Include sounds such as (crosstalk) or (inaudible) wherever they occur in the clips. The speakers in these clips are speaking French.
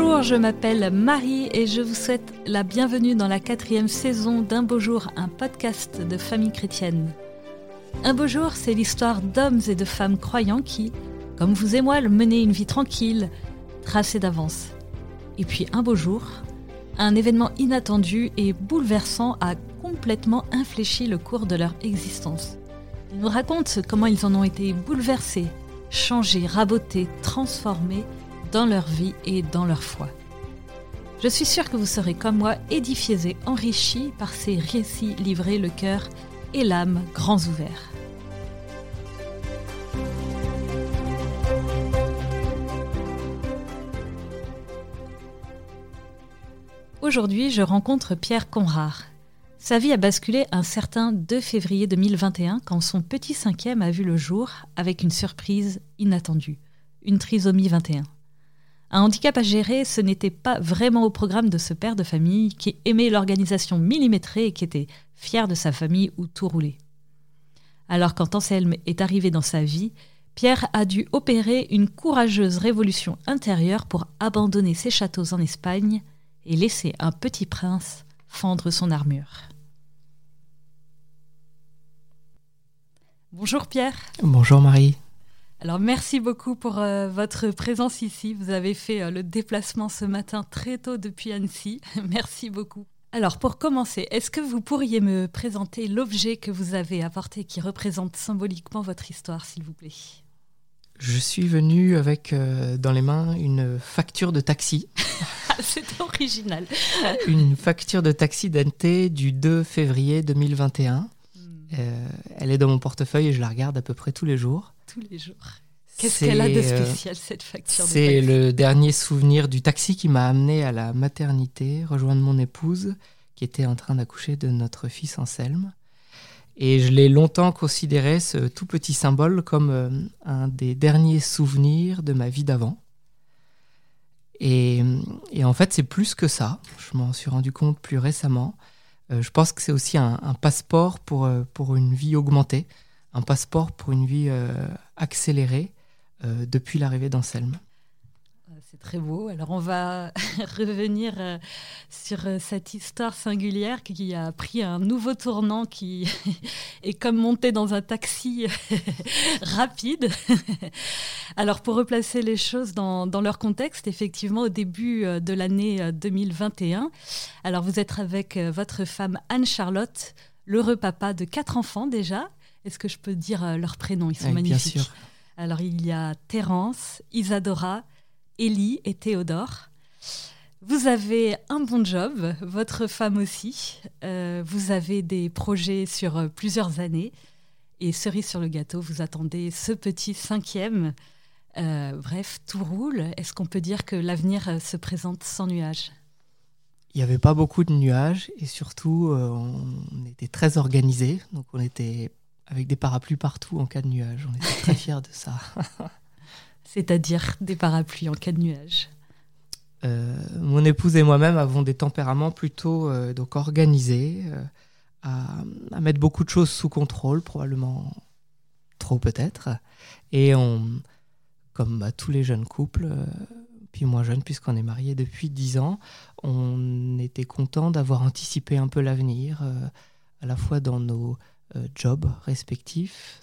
Bonjour, je m'appelle Marie et je vous souhaite la bienvenue dans la quatrième saison d'Un beau jour, un podcast de famille chrétienne. Un beau jour, c'est l'histoire d'hommes et de femmes croyants qui, comme vous et moi, menaient une vie tranquille, tracée d'avance. Et puis un beau jour, un événement inattendu et bouleversant a complètement infléchi le cours de leur existence. Ils nous racontent comment ils en ont été bouleversés, changés, rabotés, transformés dans leur vie et dans leur foi. Je suis sûre que vous serez comme moi édifiés et enrichis par ces récits livrés le cœur et l'âme grands ouverts. Aujourd'hui, je rencontre Pierre Conrard. Sa vie a basculé un certain 2 février 2021 quand son petit cinquième a vu le jour avec une surprise inattendue, une trisomie 21. Un handicap à gérer, ce n'était pas vraiment au programme de ce père de famille qui aimait l'organisation millimétrée et qui était fier de sa famille où tout roulait. Alors quand Anselme est arrivé dans sa vie, Pierre a dû opérer une courageuse révolution intérieure pour abandonner ses châteaux en Espagne et laisser un petit prince fendre son armure. Bonjour Pierre. Bonjour Marie. Alors merci beaucoup pour euh, votre présence ici. Vous avez fait euh, le déplacement ce matin très tôt depuis Annecy. (laughs) merci beaucoup. Alors pour commencer, est-ce que vous pourriez me présenter l'objet que vous avez apporté qui représente symboliquement votre histoire, s'il vous plaît? Je suis venu avec euh, dans les mains une facture de taxi. (laughs) C'est original. une facture de taxi d'NT du 2 février 2021. Hmm. elle est dans mon portefeuille et je la regarde à peu près tous les jours tous les jours. Qu'est-ce qu'elle a de euh, spécial, cette facture C'est le dernier souvenir du taxi qui m'a amené à la maternité, rejoindre mon épouse, qui était en train d'accoucher de notre fils Anselme. Et je l'ai longtemps considéré, ce tout petit symbole, comme euh, un des derniers souvenirs de ma vie d'avant. Et, en fait, c'est plus que ça. Je m'en suis rendu compte plus récemment. Euh, je pense que c'est aussi un, passeport pour, pour une vie augmentée un passeport pour une vie euh, accélérée euh, depuis l'arrivée d'Anselme. Euh, c'est très beau. Alors on va (laughs) revenir sur cette histoire singulière qui a pris un nouveau tournant qui (laughs) est comme monter dans un taxi (laughs) rapide. Alors pour replacer les choses dans, dans, leur contexte, effectivement au début de l'année 2021, alors vous êtes avec votre femme Anne-Charlotte, l'heureux papa de quatre enfants déjà, est-ce que je peux dire euh, leurs prénoms Ils sont magnifiques. Bien sûr. Alors, il y a Terence, Isadora, Ellie et Théodore. Vous avez un bon job, votre femme aussi. Euh, vous avez des projets sur euh, plusieurs années. Et cerise sur le gâteau, vous attendez ce petit cinquième. bref, tout roule. Est-ce qu'on peut dire que l'avenir se présente sans nuages? Il n'y avait pas beaucoup de nuages et surtout, on était très organisés. Donc, on était avec des parapluies partout en cas de nuage. On était très (laughs) fiers de ça. (laughs) C'est-à-dire des parapluies en cas de nuage euh, Mon épouse et moi-même avons des tempéraments plutôt euh, donc organisés, euh, à, mettre beaucoup de choses sous contrôle, probablement trop peut-être. Et on, comme bah, tous les jeunes couples, puis moins jeunes puisqu'on est mariés depuis dix ans, on était content d'avoir anticipé un peu l'avenir, à la fois dans nos jobs respectifs,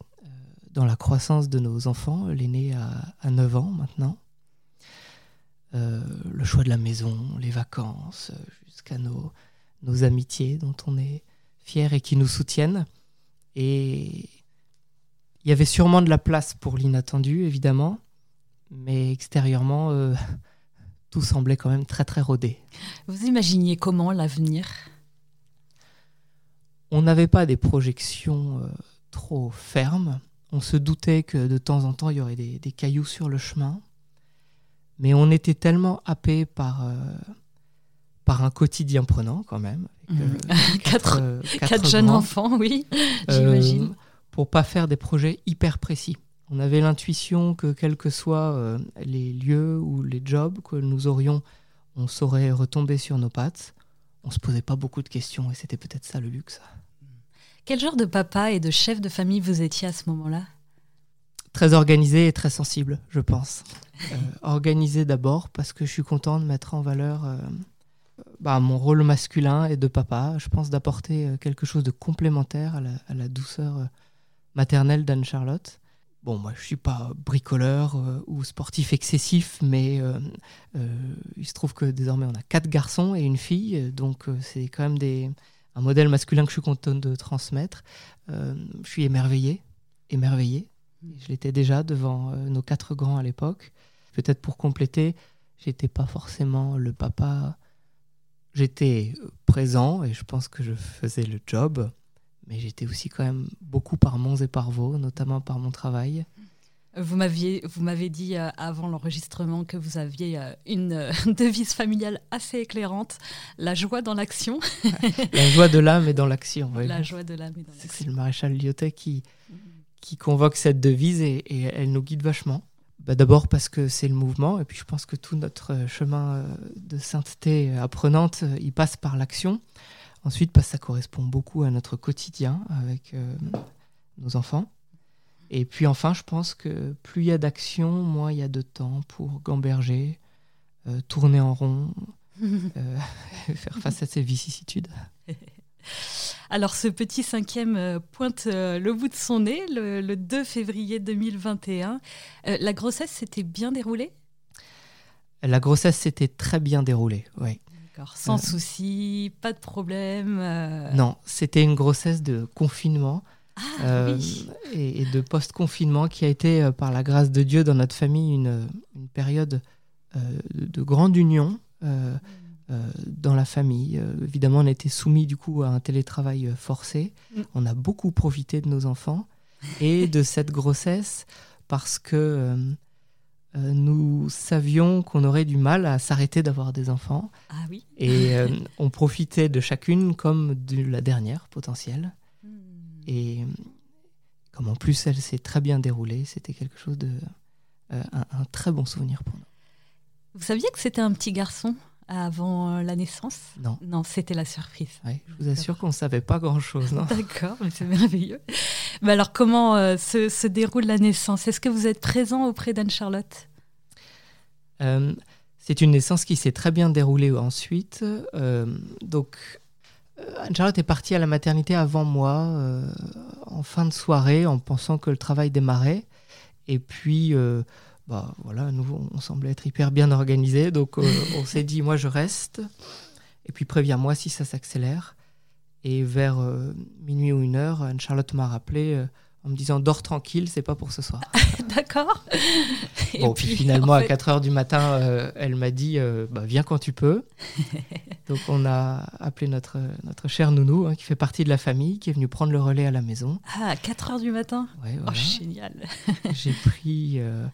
dans la croissance de nos enfants. L'aîné a, a 9 ans maintenant. Euh, le choix de la maison, les vacances, jusqu'à nos, nos amitiés dont on est fier et qui nous soutiennent. Et il y avait sûrement de la place pour l'inattendu, évidemment, mais extérieurement, (laughs) tout semblait quand même très très rodé. Vous imaginiez comment l'avenir? On n'avait pas des projections euh, trop fermes. On se doutait que de temps en temps, il y aurait des, cailloux sur le chemin. Mais on était tellement happé par, euh, par un quotidien prenant, quand même. Mmh. (laughs) quatre, jeunes enfants, oui, (laughs) j'imagine. pour pas faire des projets hyper précis. On avait l'intuition que, quels que soient les lieux ou les jobs que nous aurions, on saurait retomber sur nos pattes. On se posait pas beaucoup de questions et c'était peut-être ça le luxe. Quel genre de papa et de chef de famille vous étiez à ce moment-là? Très organisé et très sensible, je pense. organisé d'abord parce que je suis content de mettre en valeur bah, mon rôle masculin et de papa. Je pense d'apporter quelque chose de complémentaire à la, douceur maternelle d'Anne-Charlotte. Bon, moi, je suis pas bricoleur ou sportif excessif, mais il se trouve que désormais, on a quatre garçons et une fille, donc c'est quand même des, un modèle masculin que je suis content de transmettre. je suis émerveillé, émerveillé je l'étais déjà devant euh, nos quatre grands à l'époque. Peut-être pour compléter, j'étais pas forcément le papa. J'étais euh, présent et je pense que je faisais le job, mais j'étais aussi quand même beaucoup par Mons et par Vaux, notamment par mon travail. Vous m'aviez, vous m'avez dit euh, avant l'enregistrement que vous aviez une (laughs) devise familiale assez éclairante, la joie dans l'action. (laughs) la joie de l'âme et dans l'action. Oui. La joie de l'âme et dans l'action. C'est le maréchal Lyotet qui, mhm qui convoque cette devise et, elle nous guide vachement. Bah, d'abord parce que c'est le mouvement, et puis je pense que tout notre euh, chemin euh, de sainteté apprenante, euh, il passe par l'action. Ensuite, parce que ça correspond beaucoup à notre quotidien avec nos enfants. Et puis enfin, je pense que plus il y a d'action, moins il y a de temps pour gamberger, tourner en rond, (laughs) (laughs) faire face à ces vicissitudes. (laughs) Alors ce petit cinquième euh, pointe euh, le bout de son nez le, 2 février 2021. Euh, la grossesse s'était bien déroulée? La grossesse s'était très bien déroulée, oui. Sans souci, pas de problème. Non, c'était une grossesse de confinement. Ah, oui. et, de post-confinement qui a été, par la grâce de Dieu, dans notre famille, une, période de, grande union. Mm. Euh, dans la famille. Euh, évidemment, on a été soumis du coup à un télétravail euh, forcé. Mm. On a beaucoup profité de nos enfants et de (laughs) cette grossesse parce que nous savions qu'on aurait du mal à s'arrêter d'avoir des enfants. Ah oui. Et (laughs) on profitait de chacune comme de la dernière potentielle. Et comme en plus elle s'est très bien déroulée, c'était quelque chose de un, très bon souvenir pour nous. Vous saviez que c'était un petit garçon avant euh, la naissance? Non. Non, c'était la surprise. je vous assure qu'on ne savait pas grand-chose. (laughs) D'accord, mais c'est merveilleux. mais alors, comment euh, se, déroule la naissance? Est-ce que vous êtes présent auprès d'Anne-Charlotte? Euh, C'est une naissance qui s'est très bien déroulée ensuite. donc, Anne-Charlotte est partie à la maternité avant moi, en fin de soirée, en pensant que le travail démarrait. Et puis bah voilà, nous on semblait être hyper bien organisé, donc euh, (laughs) on s'est dit moi je reste, et puis préviens-moi si ça s'accélère. Et vers euh, minuit ou une heure, Anne-Charlotte m'a rappelé euh, en me disant dors tranquille, c'est pas pour ce soir. (laughs) D'accord. Bon, puis, finalement à 4 heures du matin, elle m'a dit bah, viens quand tu peux. (laughs) donc on a appelé notre, notre cher nounou hein, qui fait partie de la famille, qui est venu prendre le relais à la maison. Ah, à 4 heures du matin? Ouais, Oh, génial. (laughs) J'ai pris euh,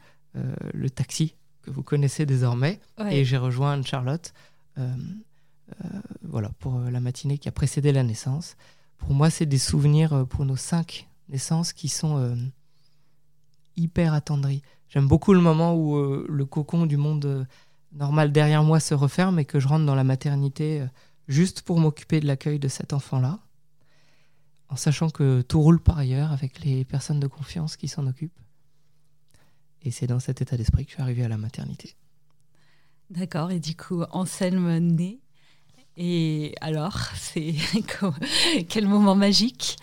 le taxi que vous connaissez désormais. Et j'ai rejoint Anne-Charlotte euh, euh, voilà, pour la matinée qui a précédé la naissance. Pour moi, c'est des souvenirs pour nos cinq naissances qui sont hyper attendris. J'aime beaucoup le moment où le cocon du monde normal derrière moi se referme et que je rentre dans la maternité juste pour m'occuper de l'accueil de cet enfant-là, en sachant que tout roule par ailleurs avec les personnes de confiance qui s'en occupent. Et c'est dans cet état d'esprit que je suis arrivé à la maternité. D'accord, et du coup, Anselme naît. Et alors, (laughs) c'est quel moment magique?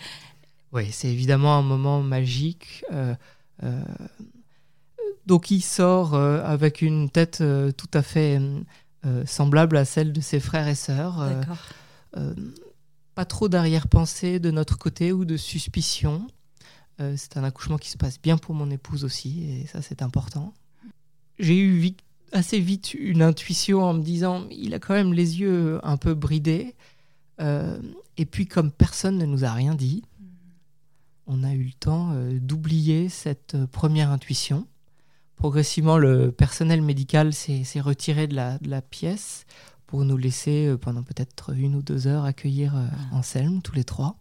Oui, c'est évidemment un moment magique. Euh, euh, donc il sort euh, avec une tête tout à fait semblable à celle de ses frères et sœurs. pas trop d'arrière-pensée de notre côté ou de suspicion. Euh, c'est un accouchement qui se passe bien pour mon épouse aussi, et ça c'est important. J'ai eu assez vite une intuition en me disant, il a quand même les yeux un peu bridés. Euh, et puis comme personne ne nous a rien dit, on a eu le temps euh, d'oublier cette première intuition. Progressivement, le personnel médical s'est retiré de la, de la, pièce pour nous laisser pendant peut-être une ou deux heures accueillir Anselme, tous les trois.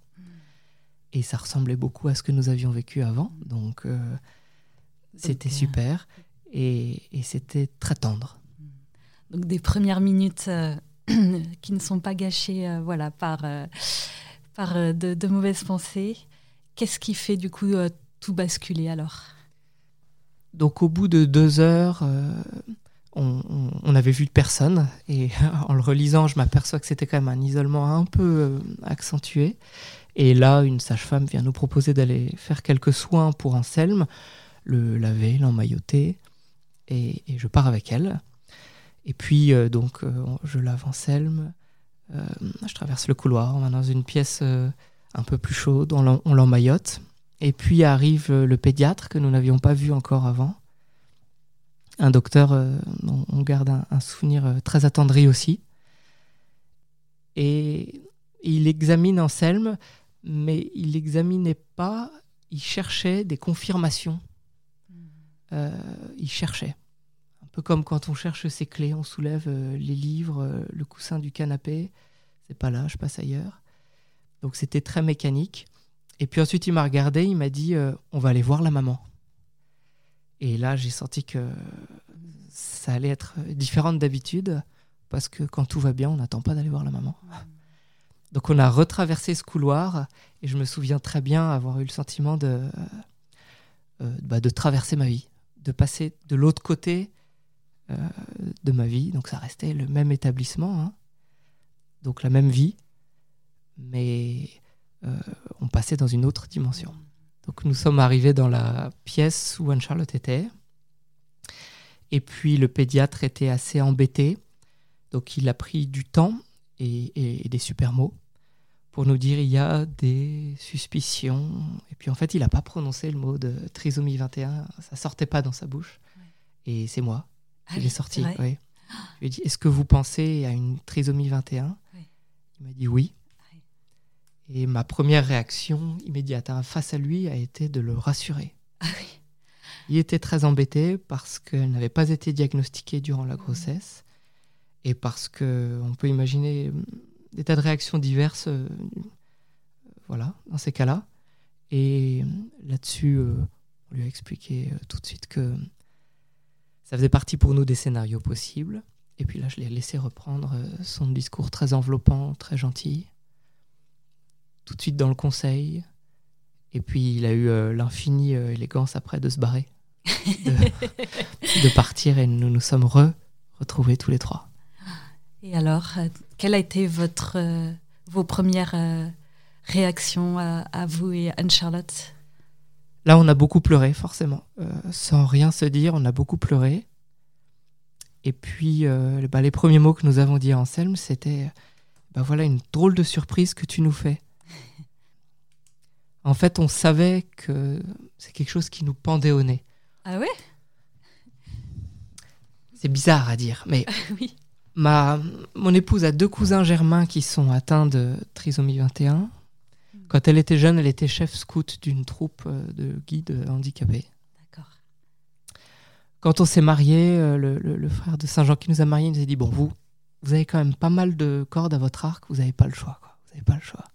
Et ça ressemblait beaucoup à ce que nous avions vécu avant. Donc, euh, c'était super. Et, c'était très tendre. Donc, des premières minutes euh, (clears throat) qui ne sont pas gâchées euh, voilà, par, par de, de, mauvaises pensées. Qu'est-ce qui fait du coup tout basculer alors? Donc au bout de deux heures, on, avait vu personne et (laughs) en le relisant, je m'aperçois que c'était quand même un isolement un peu accentué. Et là, une sage-femme vient nous proposer d'aller faire quelques soins pour Anselme, le laver, l'emmailloter, et, je pars avec elle. Et puis, donc, je lave Anselme, je traverse le couloir, on va dans une pièce un peu plus chaude, on l'emmaillote. Et puis arrive le pédiatre que nous n'avions pas vu encore avant. Un docteur dont on garde un, souvenir très attendri aussi. Et il examine Anselme, mais il n'examinait pas, il cherchait des confirmations. Euh, il cherchait. Un peu comme quand on cherche ses clés, on soulève les livres, le coussin du canapé. C'est pas là, je passe ailleurs. Donc c'était très mécanique. Et puis ensuite, il m'a regardé, il m'a dit euh, On va aller voir la maman. Et là, j'ai senti que ça allait être différent d'habitude, parce que quand tout va bien, on n'attend pas d'aller voir la maman. Donc on a retraversé ce couloir, et je me souviens très bien avoir eu le sentiment de, euh, bah, de traverser ma vie, de passer de l'autre côté euh, de ma vie. Donc ça restait le même établissement, hein. donc la même vie mais on passait dans une autre dimension. Donc nous sommes arrivés dans la pièce où Anne-Charlotte était. Et puis le pédiatre était assez embêté. Donc il a pris du temps et, des super mots pour nous dire il y a des suspicions. Et puis en fait, il n'a pas prononcé le mot de trisomie 21. Ça sortait pas dans sa bouche. Et c'est moi qui l'ai sorti. Je lui ai dit est-ce que vous pensez à une trisomie 21 Il m'a dit oui. Et ma première réaction immédiate hein, face à lui a été de le rassurer. Ah Il était très embêté parce qu'elle n'avait pas été diagnostiquée durant la grossesse et parce qu'on peut imaginer des tas de réactions diverses euh, voilà, dans ces cas-là. Et là-dessus, euh, on lui a expliqué euh, tout de suite que ça faisait partie pour nous des scénarios possibles. Et puis là, je l'ai laissé reprendre son discours très enveloppant, très gentil tout de suite dans le conseil. Et puis il a eu euh, l'infinie euh, élégance après de se barrer, de, (laughs) partir et nous nous sommes retrouvés tous les trois. Et alors, euh, quelle a été votre, vos premières réactions à, vous et Anne-Charlotte? Là, on a beaucoup pleuré, forcément. sans rien se dire, on a beaucoup pleuré. Et puis, bah, les premiers mots que nous avons dit à Anselme, c'était bah, voilà une drôle de surprise que tu nous fais. En fait, on savait que c'est quelque chose qui nous pendait au nez. Ah ouais? C'est bizarre à dire, mais (laughs) oui. ma, mon épouse a deux cousins germains qui sont atteints de trisomie 21. Quand elle était jeune, elle était chef scout d'une troupe euh, de guides handicapés. D'accord. Quand on s'est marié, euh, le, frère de Saint-Jean qui nous a mariés nous a dit Bon, vous, vous avez quand même pas mal de cordes à votre arc, vous n'avez pas le choix. Vous n'avez pas le choix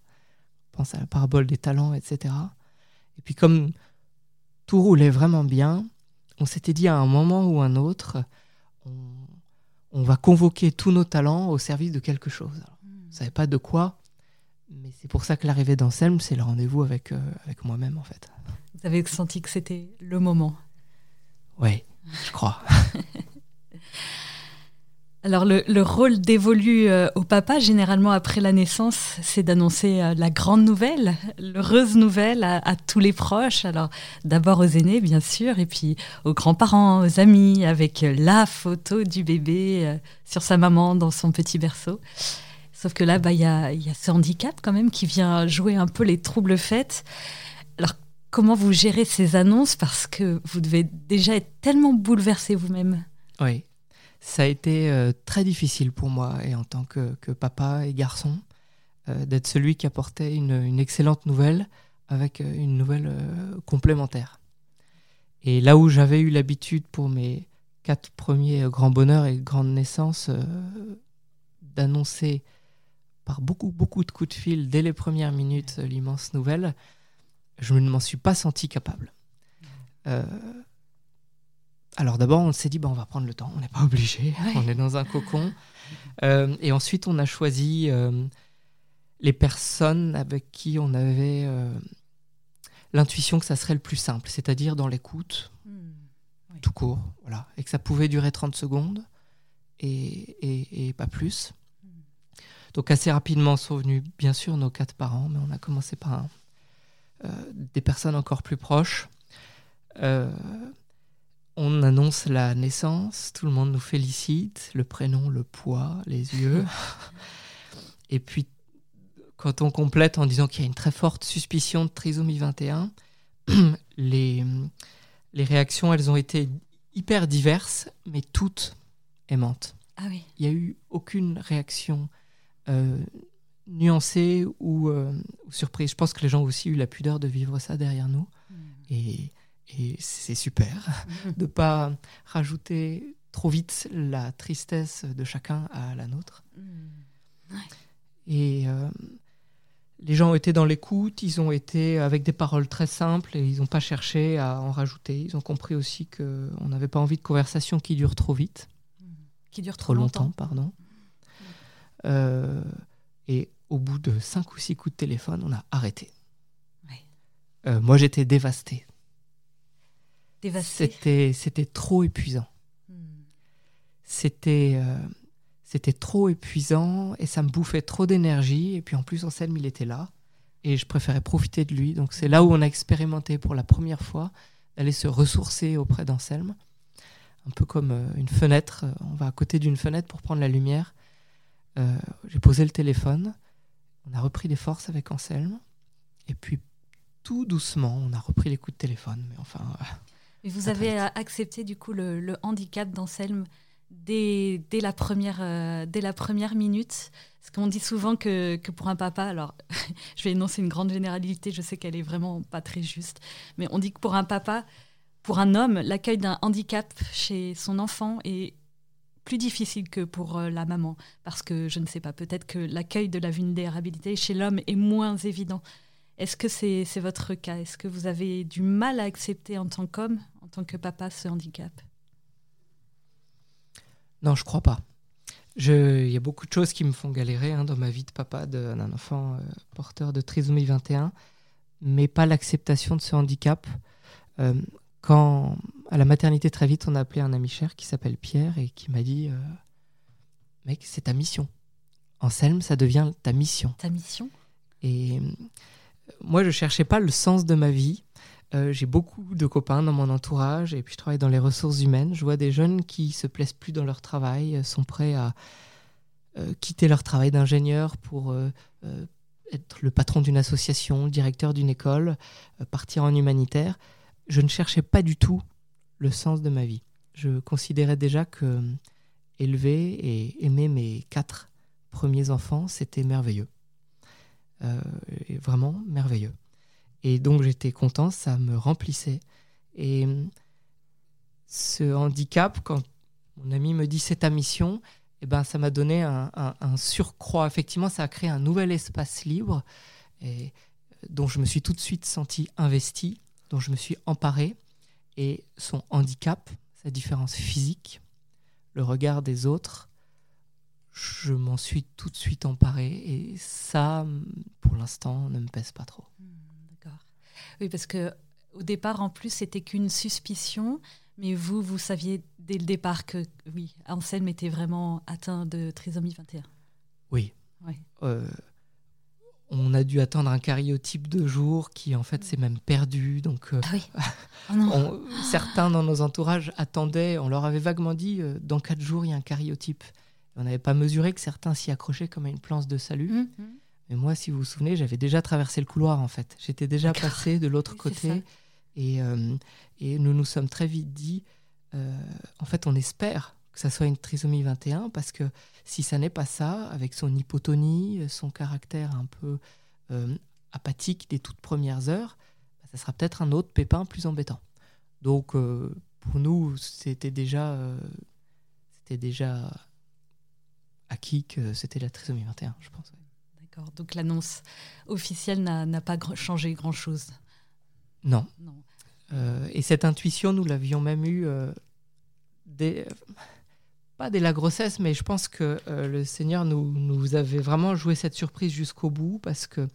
pense à la parabole des talents, etc. Et puis comme tout roulait vraiment bien, on s'était dit à un moment ou un autre, on, va convoquer tous nos talents au service de quelque chose. on ne savait pas de quoi, mais c'est pour ça que l'arrivée d'Anselme, c'est le rendez-vous avec, euh, avec moi-même en fait. Vous avez senti que c'était le moment? Oui, je crois. (laughs) Alors le, rôle dévolu euh, au papa, généralement après la naissance, c'est d'annoncer euh, la grande nouvelle, l'heureuse nouvelle à, tous les proches. Alors d'abord aux aînés, bien sûr, et puis aux grands-parents, aux amis, avec euh, la photo du bébé sur sa maman dans son petit berceau. Sauf que là, bah, il y, a, y a ce handicap quand même qui vient jouer un peu les troubles faits. Alors comment vous gérez ces annonces? Parce que vous devez déjà être tellement bouleversé vous-même. Oui, ça a été euh, très difficile pour moi, et en tant que, papa et garçon, euh, d'être celui qui apportait une, excellente nouvelle avec euh, une nouvelle complémentaire. Et là où j'avais eu l'habitude pour mes quatre premiers grands bonheurs et grandes naissances d'annoncer par beaucoup, beaucoup de coups de fil dès les premières minutes l'immense nouvelle, je ne m'en suis pas senti capable. Alors d'abord, on s'est dit, bah, on va prendre le temps, on n'est pas (laughs) obligé, on est dans un cocon. Euh, et ensuite, on a choisi euh, les personnes avec qui on avait euh, l'intuition que ça serait le plus simple, c'est-à-dire dans l'écoute, hmm, tout court, voilà, et que ça pouvait durer 30 secondes et, et, pas plus. Donc assez rapidement sont venus, bien sûr, nos quatre parents, mais on a commencé par des personnes encore plus proches. Euh, on annonce la naissance, tout le monde nous félicite, le prénom, le poids, les yeux. (laughs) et puis, quand on complète en disant qu'il y a une très forte suspicion de trisomie 21, (clears throat) les, les réactions, elles ont été hyper diverses, mais toutes aimantes. Ah oui. Il n'y a eu aucune réaction euh, nuancée ou, euh, surprise. Je pense que les gens ont aussi eu la pudeur de vivre ça derrière nous. Hmm. Et et c'est super (laughs) de ne pas rajouter trop vite la tristesse de chacun à la nôtre. Mm. Et euh, les gens ont été dans l'écoute, ils ont été avec des paroles très simples et ils n'ont pas cherché à en rajouter. Ils ont compris aussi qu'on n'avait pas envie de conversations qui durent trop vite. Qui durent trop, longtemps. pardon. Euh, et au bout de cinq ou six coups de téléphone, on a arrêté. Euh, moi, j'étais dévasté c'était, c'était trop épuisant. Hmm. C'était, euh, c'était trop épuisant et ça me bouffait trop d'énergie. Et puis en plus, Anselme, il était là et je préférais profiter de lui. Donc c'est là où on a expérimenté pour la première fois d'aller se ressourcer auprès d'Anselme. Un peu comme euh, une fenêtre. On va à côté d'une fenêtre pour prendre la lumière. Euh, j'ai posé le téléphone. On a repris des forces avec Anselme. Et puis tout doucement, on a repris les coups de téléphone. Mais enfin. Vous avez euh, accepté du coup le, handicap d'Anselme dès, dès, la première, euh, dès la première minute. Parce qu'on dit souvent que, que, pour un papa, alors (laughs) je vais énoncer une grande généralité, je sais qu'elle est vraiment pas très juste, mais on dit que pour un papa, pour un homme, l'accueil d'un handicap chez son enfant est plus difficile que pour euh, la maman. Parce que je ne sais pas, peut-être que l'accueil de la vulnérabilité chez l'homme est moins évident. Est-ce que c'est votre cas? Est-ce que vous avez du mal à accepter en tant qu'homme, tant que papa, ce handicap Non, je crois pas. Il y a beaucoup de choses qui me font galérer hein, dans ma vie de papa d'un enfant euh, porteur de trisomie 21, mais pas l'acceptation de ce handicap. Euh, quand, à la maternité, très vite, on a appelé un ami cher qui s'appelle Pierre et qui m'a dit euh, Mec, c'est ta mission. Anselme, ça devient ta mission. Ta mission? Et moi, je cherchais pas le sens de ma vie. Euh, j'ai beaucoup de copains dans mon entourage et puis je travaille dans les ressources humaines. Je vois des jeunes qui se plaisent plus dans leur travail, euh, sont prêts à euh, quitter leur travail d'ingénieur pour être le patron d'une association, le directeur d'une école, partir en humanitaire. Je ne cherchais pas du tout le sens de ma vie. Je considérais déjà que élever et aimer mes quatre premiers enfants, c'était merveilleux. Euh, vraiment merveilleux. Et donc j'étais content, ça me remplissait. Et ce handicap, quand mon ami me dit c'est ta mission, eh ben, ça m'a donné un, surcroît. Effectivement, ça a créé un nouvel espace libre et, dont je me suis tout de suite senti investi, dont je me suis emparé. Et son handicap, sa différence physique, le regard des autres, je m'en suis tout de suite emparé et ça, pour l'instant, ne me pèse pas trop. Hmm, d'accord. Oui, parce que au départ, en plus, c'était qu'une suspicion, mais vous, vous saviez dès le départ que oui, Anselme était vraiment atteint de trisomie 21. Oui. Euh, on a dû attendre un cariotype de jour qui en fait s'est même perdu. Donc, euh, ah oui. Oh (laughs) certains dans nos entourages attendaient, on leur avait vaguement dit euh, dans quatre jours il y a un cariotype. On n'avait pas mesuré que certains s'y accrochaient comme à une planche de salut. Mmh. Mais moi, si vous vous souvenez, j'avais déjà traversé le couloir en fait. J'étais déjà passé de l'autre côté. Et, euh, et, nous nous sommes très vite dit, euh, en fait, on espère que ça soit une trisomie 21 parce que si ça n'est pas ça, avec son hypotonie, son caractère un peu euh, apathique des toutes premières heures, bah, ça sera peut-être un autre pépin plus embêtant. Donc, pour nous, c'était déjà, c'était déjà acquis que c'était la trisomie 21, je pense. D'accord. Donc l'annonce officielle n'a pas changé grand-chose. Non. Euh, et cette intuition, nous l'avions même eue euh, pas dès la grossesse, mais je pense que euh, le Seigneur nous, nous avait vraiment joué cette surprise jusqu'au bout parce que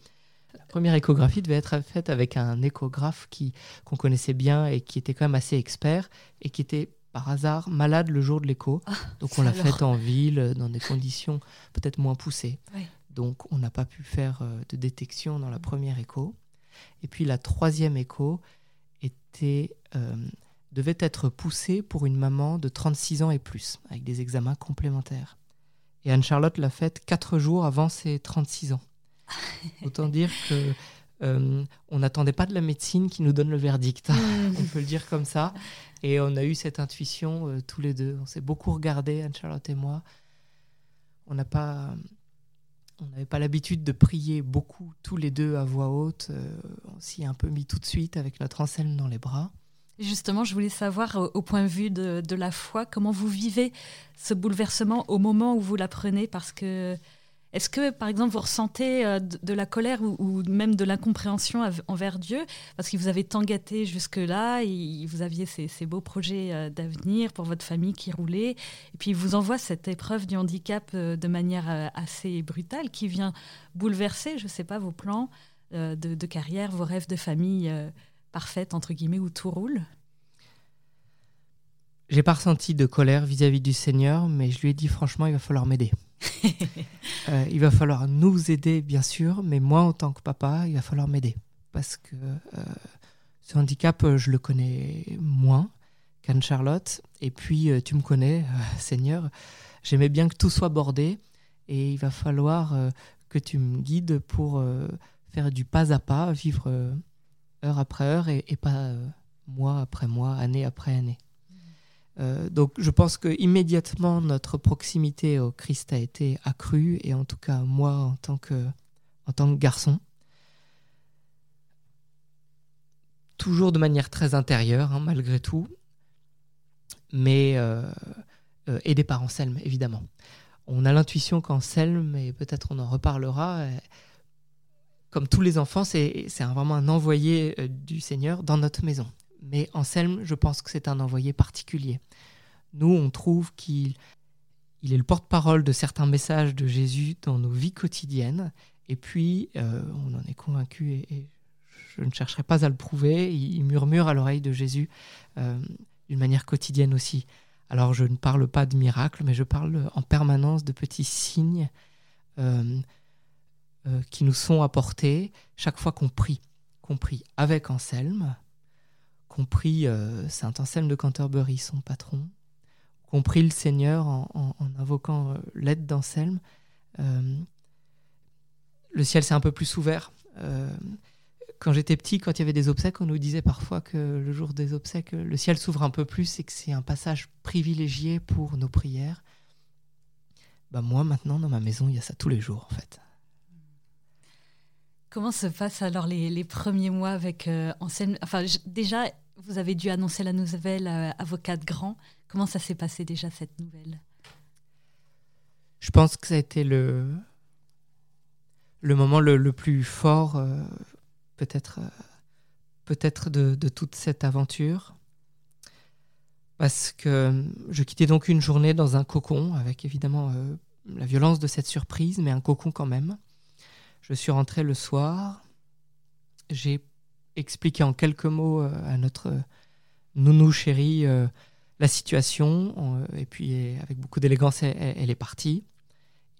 La première échographie devait être faite avec un échographe qui qu'on connaissait bien et qui était quand même assez expert et qui était par hasard malade le jour de l'écho. Ah, Donc on l'a faite en ville, dans des conditions peut-être moins poussées. Donc on n'a pas pu faire euh, de détection dans la première écho. Et puis la troisième écho était, euh, devait être poussée pour une maman de 36 ans et plus, avec des examens complémentaires. Et Anne-Charlotte l'a faite quatre jours avant ses 36 ans. (laughs) Autant dire que euh, on n'attendait pas de la médecine qui nous donne le verdict. (laughs) on peut le dire comme ça. Et on a eu cette intuition euh, tous les deux. On s'est beaucoup regardé, Anne-Charlotte et moi. On n'a pas, on n'avait pas l'habitude de prier beaucoup tous les deux à voix haute. Euh, on s'y est un peu mis tout de suite avec notre Anselme dans les bras. Justement, je voulais savoir, au, au point de vue de, de la foi, comment vous vivez ce bouleversement au moment où vous l'apprenez? Parce que, est-ce que, par exemple, vous ressentez euh, de, la colère ou, même de l'incompréhension envers Dieu Parce qu'il vous avait tant gâté jusque-là, et vous aviez ces, beaux projets euh, d'avenir pour votre famille qui roulaient, et puis il vous envoie cette épreuve du handicap euh, de manière assez brutale qui vient bouleverser, je ne sais pas, vos plans de, de carrière, vos rêves de famille parfaite, entre guillemets, où tout roule? J'ai pas ressenti de colère vis-à-vis du Seigneur, mais je lui ai dit franchement, il va falloir m'aider. (laughs) Euh, il va falloir nous aider, bien sûr, mais moi, en tant que papa, il va falloir m'aider. Parce que euh, ce handicap, euh, je le connais moins qu'Anne-Charlotte. Et puis, tu me connais, (laughs) Seigneur, j'aimais bien que tout soit bordé. Et il va falloir que tu me guides pour faire du pas à pas, vivre heure après heure et, pas mois après mois, année après année. Euh, donc je pense que immédiatement notre proximité au Christ a été accrue et en tout cas moi en tant que en tant que garçon toujours de manière très intérieure hein, malgré tout mais euh, euh, aidé par Anselme évidemment. On a l'intuition qu'Anselme et peut-être on en reparlera euh, comme tous les enfants c'est vraiment un envoyé euh, du Seigneur dans notre maison mais Anselme, je pense que c'est un envoyé particulier. Nous, on trouve qu'il il est le porte-parole de certains messages de Jésus dans nos vies quotidiennes. Et puis, euh, on en est convaincu, et, je ne chercherai pas à le prouver, il, murmure à l'oreille de Jésus euh, d'une manière quotidienne aussi. Alors, je ne parle pas de miracles, mais je parle en permanence de petits signes euh, qui nous sont apportés chaque fois qu'on prie. Qu'on prie avec Anselme, compris euh, Saint Anselme de Canterbury, son patron, compris le Seigneur en, en- invoquant euh, l'aide d'Anselme, euh, le ciel s'est un peu plus ouvert. Quand j'étais petit, quand il y avait des obsèques, on nous disait parfois que le jour des obsèques, le ciel s'ouvre un peu plus et que c'est un passage privilégié pour nos prières. Bah moi, maintenant, dans ma maison, il y a ça tous les jours, en fait. Comment se passent alors les, premiers mois avec euh, Anselme Enfin, déjà, vous avez dû annoncer la nouvelle à, à vos. Comment ça s'est passé déjà cette nouvelle? Je pense que ça a été le, moment le, plus fort, euh, peut-être euh, peut-être de, de toute cette aventure. Parce que euh, je quittais donc une journée dans un cocon, avec évidemment la violence de cette surprise, mais un cocon quand même. Je suis rentré le soir. J'ai expliqué en quelques mots euh, à notre nounou chérie euh, la situation. euh, et puis, euh, avec beaucoup d'élégance, elle, est partie.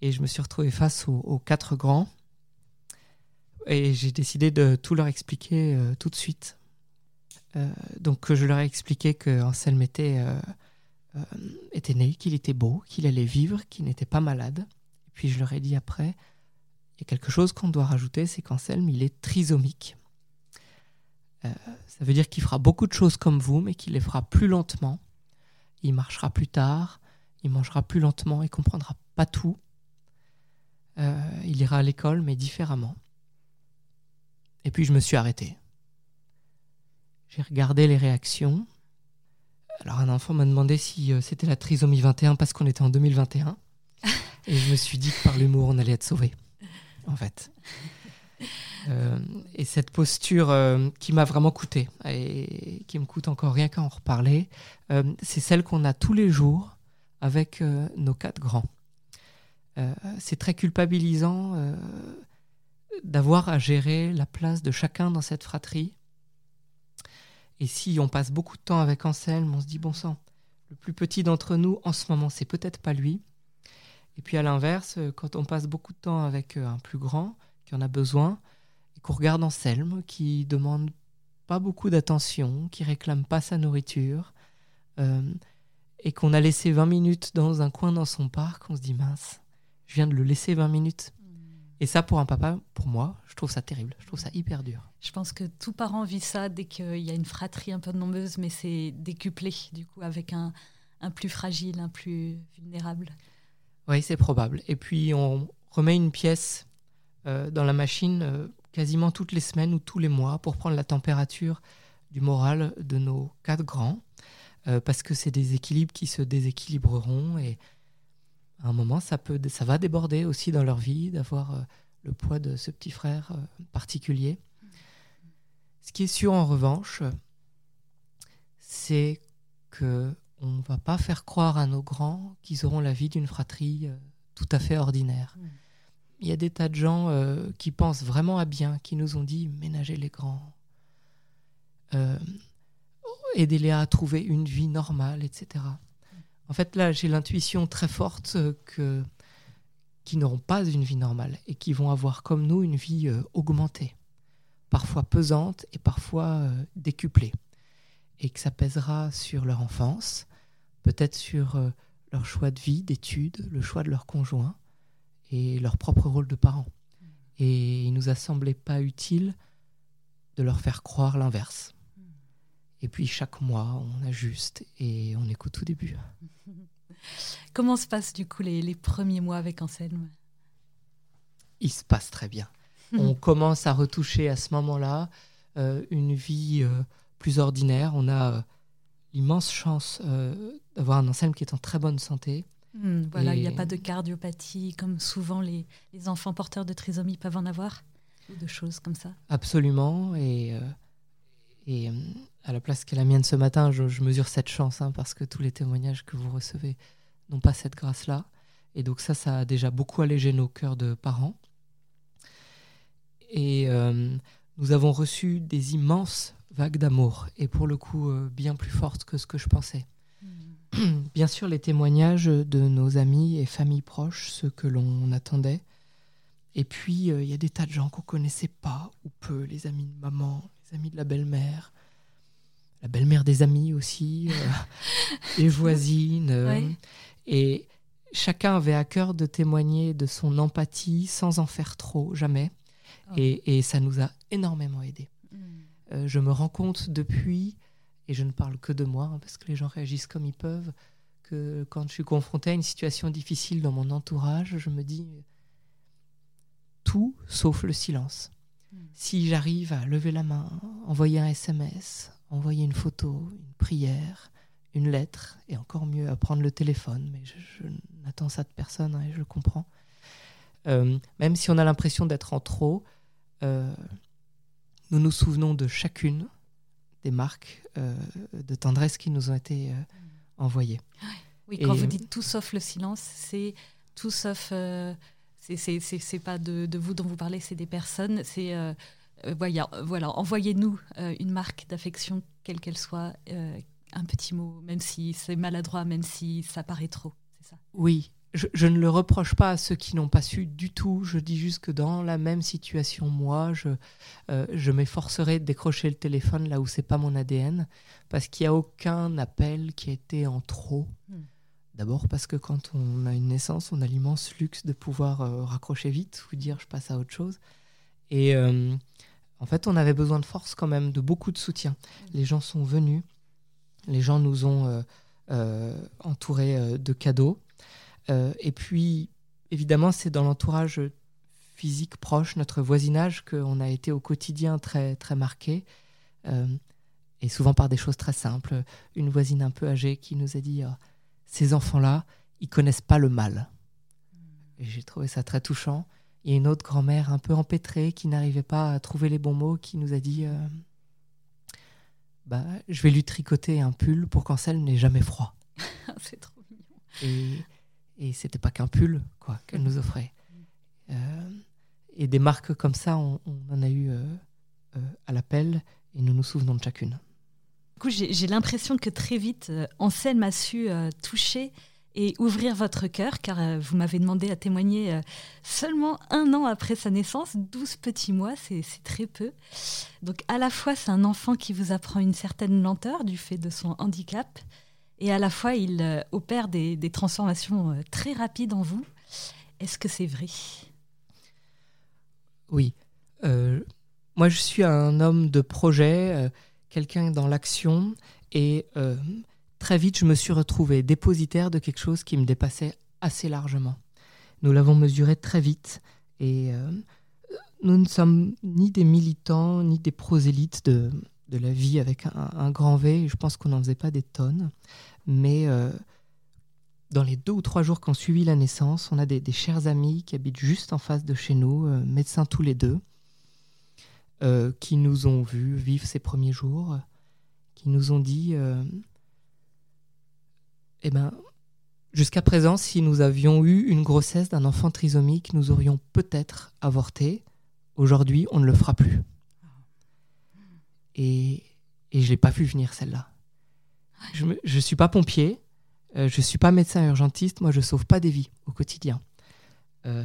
Et je me suis retrouvé face aux, quatre grands. Et j'ai décidé de tout leur expliquer euh, tout de suite. Euh, donc, je leur ai expliqué que Anselme était, euh, euh, était né, qu'il était beau, qu'il allait vivre, qu'il n'était pas malade. Et puis, je leur ai dit après a quelque chose qu'on doit rajouter, c'est qu'Anselme, il est trisomique. Euh, ça veut dire qu'il fera beaucoup de choses comme vous, mais qu'il les fera plus lentement. Il marchera plus tard, il mangera plus lentement, il comprendra pas tout. Euh, il ira à l'école, mais différemment. Et puis je me suis arrêté. J'ai regardé les réactions. Alors un enfant m'a demandé si euh, c'était la trisomie 21 parce qu'on était en 2021. Et je me suis dit que par l'humour, on allait être sauvé, en fait. Euh, et cette posture euh, qui m'a vraiment coûté, et qui me coûte encore rien qu'à en reparler, euh, c'est celle qu'on a tous les jours avec nos quatre grands. C'est très culpabilisant d'avoir à gérer la place de chacun dans cette fratrie. Et si on passe beaucoup de temps avec Anselme, on se dit bon sang, le plus petit d'entre nous en ce moment, c'est peut-être pas lui. Et puis à l'inverse, quand on passe beaucoup de temps avec un plus grand qui en a besoin, et qu'on regarde Anselme qui demande pas beaucoup d'attention, qui réclame pas sa nourriture, euh, et qu'on a laissé 20 minutes dans un coin dans son parc, on se dit mince, je viens de le laisser 20 minutes. Et ça, pour un papa, pour moi, je trouve ça terrible. Je trouve ça hyper dur. Je pense que tout parent vit ça dès qu'il y a une fratrie un peu nombreuse, mais c'est décuplé, du coup, avec un, un plus fragile, un plus vulnérable. Oui, c'est probable. Et puis, on remet une pièce euh, dans la machine euh, quasiment toutes les semaines ou tous les mois pour prendre la température du moral de nos quatre grands, euh, parce que c'est des équilibres qui se déséquilibreront et à un moment, ça, peut, ça va déborder aussi dans leur vie d'avoir le poids de ce petit frère particulier. Ce qui est sûr en revanche, c'est que on ne va pas faire croire à nos grands qu'ils auront la vie d'une fratrie tout à fait ordinaire. Mmh il y a des tas de gens euh, qui pensent vraiment à bien, qui nous ont dit ménagez les grands, euh, aidez-les à trouver une vie normale, etc. En fait, là, j'ai l'intuition très forte que qui n'auront pas une vie normale et qui vont avoir comme nous une vie euh, augmentée, parfois pesante et parfois décuplée, et que ça pèsera sur leur enfance, peut-être sur leur choix de vie, d'études, le choix de leur conjoint, et leur propre rôle de parents. Et il nous a semblé pas utile de leur faire croire l'inverse. Et puis chaque mois, on ajuste et on écoute au début. (laughs) Comment se passent du coup les, premiers mois avec Anselme? Il se passe très bien. (laughs) on commence à retoucher à ce moment-là euh, une vie euh, plus ordinaire. On a euh, l'immense chance d'avoir un Anselme qui est en très bonne santé, Hmm, voilà, il n'y a pas de cardiopathie comme souvent les, enfants porteurs de trisomie peuvent en avoir, ou de choses comme ça. Absolument. Et, euh, et euh, à la place qu'est la mienne ce matin, je, mesure cette chance, hein, parce que tous les témoignages que vous recevez n'ont pas cette grâce-là. Et donc ça, ça a déjà beaucoup allégé nos cœurs de parents. Et euh, nous avons reçu des immenses vagues d'amour, et pour le coup, bien plus fortes que ce que je pensais. (clears throat) bien sûr les témoignages de nos amis et familles proches, ceux que l'on attendait. Et puis, euh, il y a des tas de gens qu'on connaissait pas ou peu, les amis de maman, les amis de la belle-mère, la belle-mère des amis aussi, euh, (laughs) les voisines. Euh, et chacun avait à cœur de témoigner de son empathie sans en faire trop, jamais. Et, ça nous a énormément aidés. Hmm. je me rends compte depuis et je ne parle que de moi, hein, parce que les gens réagissent comme ils peuvent, que quand je suis confronté à une situation difficile dans mon entourage, je me dis tout sauf le silence. Hmm. Si j'arrive à lever la main, envoyer un SMS, envoyer une photo, une prière, une lettre, et encore mieux à prendre le téléphone, mais je, n'attends ça de personne hein, et je le comprends. Euh, même si on a l'impression d'être en trop, euh, nous nous souvenons de chacune des marques euh, de tendresse qui nous ont été euh, envoyées. Oui, quand vous dites tout sauf le silence, c'est tout sauf. C'est pas de, de, vous dont vous parlez, c'est des personnes. C'est voilà, voilà envoyez-nous une marque d'affection, quelle qu'elle soit, un petit mot, même si c'est maladroit, même si ça paraît trop. C'est ça? Oui, je, ne le reproche pas à ceux qui n'ont pas su du tout. Je dis juste que dans la même situation, moi, je, euh, je m'efforcerai de décrocher le téléphone là où c'est pas mon ADN, parce qu'il n'y a aucun appel qui a été en trop. Hmm. D'abord parce que quand on a une naissance, on a l'immense luxe de pouvoir euh, raccrocher vite ou dire je passe à autre chose. Et euh, en fait, on avait besoin de force quand même, de beaucoup de soutien. Hmm. Les gens sont venus, les gens nous ont entourés de cadeaux. Euh, et puis, évidemment, c'est dans l'entourage physique proche, notre voisinage, qu'on a été au quotidien très, très marqué. Euh, et souvent par des choses très simples. Une voisine un peu âgée qui nous a dit euh, Ces enfants-là, ils connaissent pas le mal. Et j'ai trouvé ça très touchant. Il y a une autre grand-mère un peu empêtrée qui n'arrivait pas à trouver les bons mots qui nous a dit bah, Je vais lui tricoter un pull pour qu'Ansel n'ait jamais froid. (laughs) C'est trop mignon. Et et c'était pas qu'un pull quoi qu'elle nous offrait. Euh, et des marques comme ça, on, en a eu à l'appel et nous nous souvenons de chacune. Du coup, j'ai l'impression que très vite, Anselme a su toucher et ouvrir votre cœur, car euh, vous m'avez demandé à témoigner euh, seulement un an après sa naissance, 12 petits mois, c'est très peu. Donc à la fois, c'est un enfant qui vous apprend une certaine lenteur du fait de son handicap, et à la fois, il euh, opère des, transformations très rapides en vous. Est-ce que c'est vrai? Oui. moi, je suis un homme de projet, quelqu'un dans l'action, et très vite, je me suis retrouvé dépositaire de quelque chose qui me dépassait assez largement. Nous l'avons mesuré très vite et euh, nous ne sommes ni des militants ni des prosélytes de, de la vie avec un, grand V. Je pense qu'on n'en faisait pas des tonnes. Mais euh, dans les deux ou trois jours qui ont suivi la naissance, on a des, chers amis qui habitent juste en face de chez nous, euh, médecins tous les deux, qui nous ont vus vivre ces premiers jours, qui nous ont dit eh ben, jusqu'à présent, si nous avions eu une grossesse d'un enfant trisomique, nous aurions peut-être avorté. Aujourd'hui, on ne le fera plus. Et, et je ne l'ai pas vu venir, celle-là. Je ne suis pas pompier, euh, je ne suis pas médecin urgentiste, moi je sauve pas des vies au quotidien. Euh,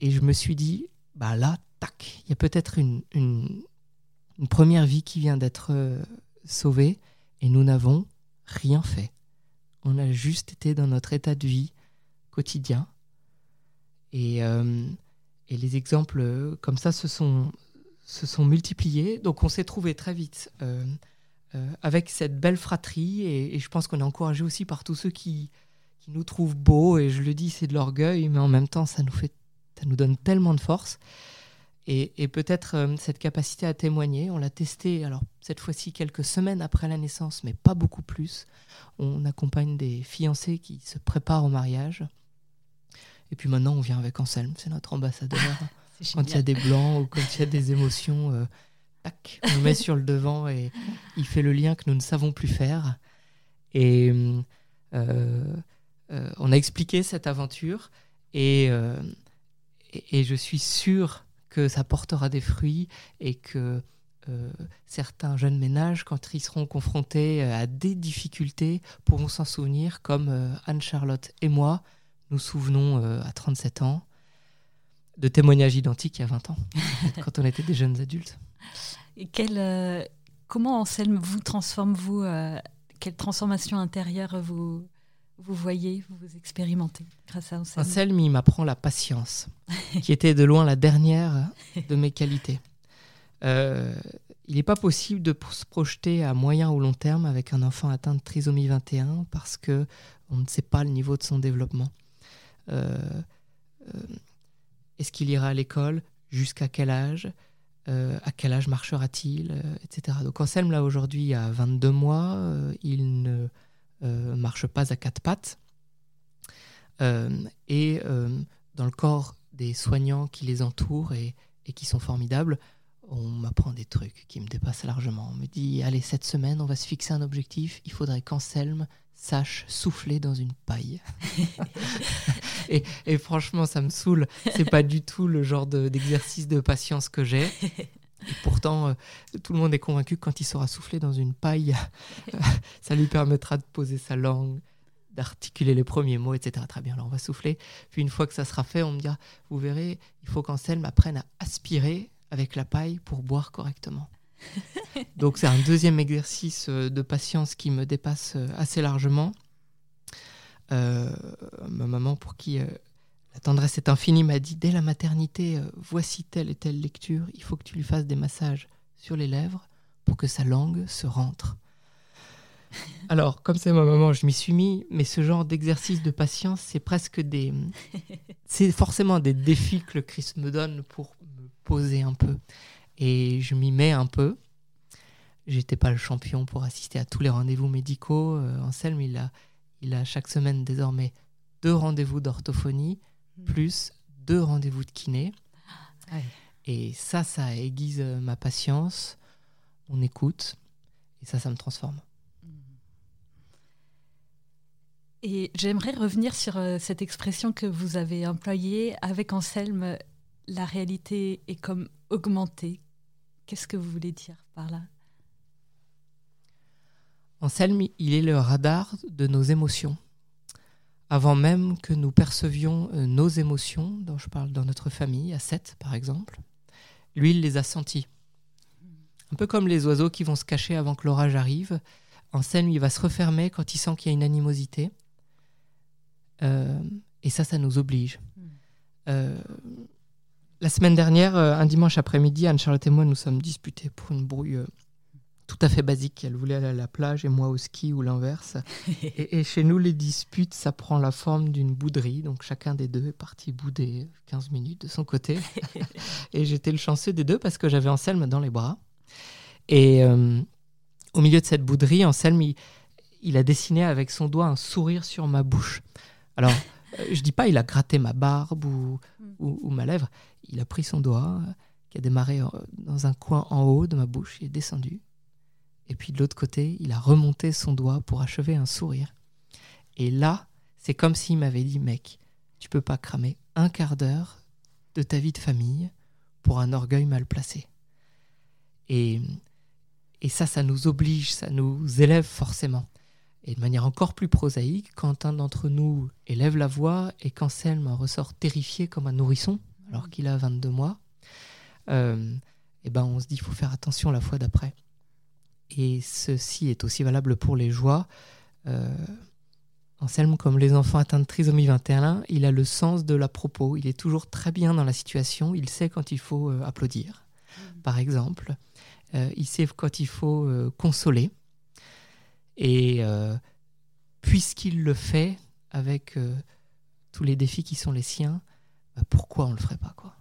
et je me suis dit, bah là, tac, il y a peut-être une, une, première vie qui vient d'être euh, sauvée, et nous n'avons rien fait. On a juste été dans notre état de vie quotidien. Et, euh, les exemples comme ça se sont, se sont multipliés. Donc on s'est trouvé très vite euh, avec cette belle fratrie. Et, je pense qu'on est encouragé aussi par tous ceux qui, nous trouvent beaux. Et je le dis, c'est de l'orgueil, mais en même temps, ça nous, fait, ça nous donne tellement de force. Et, peut-être cette capacité à témoigner, on l'a testé, alors cette fois-ci quelques semaines après la naissance, mais pas beaucoup plus. On accompagne des fiancés qui se préparent au mariage. Et puis maintenant, on vient avec Anselme, c'est notre ambassadeur. (laughs) quand il y a des blancs ou quand il y a des émotions, euh, tac, on met sur le devant et il fait le lien que nous ne savons plus faire. Et euh, euh, on a expliqué cette aventure et, et, et, je suis sûr que ça portera des fruits et que euh, certains jeunes ménages, quand ils seront confrontés euh, à des difficultés, pourront s'en souvenir, comme euh, Anne-Charlotte et moi, nous souvenons à 37 ans de témoignages identiques il y a 20 ans, (laughs) quand on était des jeunes adultes. Et quel, comment Anselme vous transforme-vous Quelle transformation intérieure vous, vous voyez, vous, vous expérimentez grâce à Anselme? Anselme, il m'apprend la patience, qui était de loin la dernière de mes qualités. Euh, il n'est pas possible de se projeter à moyen ou long terme avec un enfant atteint de trisomie 21 parce que on ne sait pas le niveau de son développement. Euh, euh, est-ce qu'il ira à l'école Jusqu'à quel âge À quel âge marchera-t-il Etc. Donc Anselme, là, aujourd'hui, a 22 mois. il ne marche pas à quatre pattes. et dans le corps des soignants qui les entourent et qui sont formidables, on m'apprend des trucs qui me dépassent largement. On me dit, allez, cette semaine, on va se fixer un objectif. Il faudrait qu'Anselme sache souffler dans une paille. (laughs) (laughs) et, franchement, ça me saoule. C'est pas du tout le genre d'exercice de, patience que j'ai. Et pourtant, euh, tout le monde est convaincu que quand il saura souffler dans une paille, (laughs) ça lui permettra de poser sa langue, d'articuler les premiers mots, etc. Très bien, alors on va souffler. Puis une fois que ça sera fait, on me dira, vous verrez, il faut qu'Anselme apprenne à aspirer avec la paille pour boire correctement. (laughs) Donc c'est un deuxième exercice euh, de patience qui me dépasse euh, assez largement. Euh, ma maman, pour qui la tendresse est infinie, m'a dit dès la maternité, voici telle et telle lecture, il faut que tu lui fasses des massages sur les lèvres pour que sa langue se rentre. (laughs) Alors, comme c'est ma maman, je m'y suis mis, mais ce genre d'exercice de patience, c'est presque des. (laughs) C'est forcément des défis que le Christ me donne pour poser un peu. Et je m'y mets un peu. J'étais pas le champion pour assister à tous les rendez-vous médicaux. Euh, Anselme, il a, il a chaque semaine désormais deux rendez-vous d'orthophonie, hmm. plus deux rendez-vous de kiné. Et ça, ça aiguise euh, ma patience, on écoute, et ça, ça me transforme. Hmm. Et j'aimerais revenir sur euh, cette expression que vous avez employée avec Anselme la réalité est comme augmentée. Qu'est-ce que vous voulez dire par là? Anselme, il est le radar de nos émotions. Avant même que nous percevions euh, nos émotions, dont je parle dans notre famille, à 7 par exemple, lui, il les a senties. Un peu comme les oiseaux qui vont se cacher avant que l'orage arrive. Anselme, il va se refermer quand il sent qu'il y a une animosité. Euh, et ça, ça nous oblige. Hmm. Euh, la semaine dernière, un dimanche après-midi, Anne-Charlotte et moi nous sommes disputés pour une brouille tout à fait basique. Elle voulait aller à la plage et moi au ski ou l'inverse. (laughs) et, chez nous, les disputes, ça prend la forme d'une bouderie. Donc chacun des deux est parti bouder 15 minutes de son côté. (laughs) et j'étais le chanceux des deux parce que j'avais Anselme dans les bras. Et euh, au milieu de cette bouderie, Anselme, il, a dessiné avec son doigt un sourire sur ma bouche. Alors, euh, je dis pas il a gratté ma barbe ou, mm. ou, ma lèvre. Il a pris son doigt, euh, qui a démarré dans un coin en haut de ma bouche, il est descendu et puis de l'autre côté, il a remonté son doigt pour achever un sourire. Et là, c'est comme s'il m'avait dit, mec, tu peux pas cramer un quart d'heure de ta vie de famille pour un orgueil mal placé. Et, et ça, ça nous oblige, ça nous élève forcément. Et de manière encore plus prosaïque, quand un d'entre nous élève la voix et qu'Anselme ressort terrifié comme un nourrisson, alors qu'il a 22 mois, euh, eh ben on se dit, il faut faire attention la fois d'après. Et ceci est aussi valable pour les joies. Euh, Anselme, comme les enfants atteints de trisomie 21, il a le sens de la propos. Il est toujours très bien dans la situation. Il sait quand il faut euh, applaudir, mm. par exemple. Euh, il sait quand il faut euh, consoler. Et puisqu'il le fait avec tous les défis qui sont les siens, bah, pourquoi on ne le ferait pas quoi?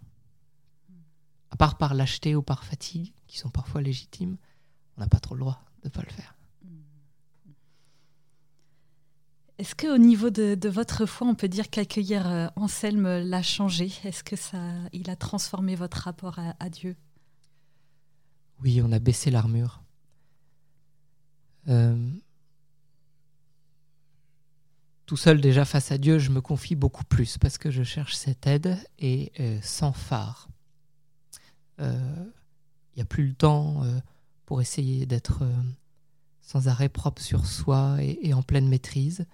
À part par lâcheté ou par fatigue, qui sont parfois légitimes, on n'a pas trop le droit de ne pas le faire. Est-ce qu'au niveau de, votre foi, on peut dire qu'accueillir euh, Anselme l'a changé? Est-ce que ça, il a transformé votre rapport à, Dieu? Oui, on a baissé l'armure. Euh, tout seul déjà face à Dieu, je me confie beaucoup plus parce que je cherche cette aide et euh, sans phare. Il n'y a plus le temps pour essayer d'être euh, sans arrêt propre sur soi et, en pleine maîtrise.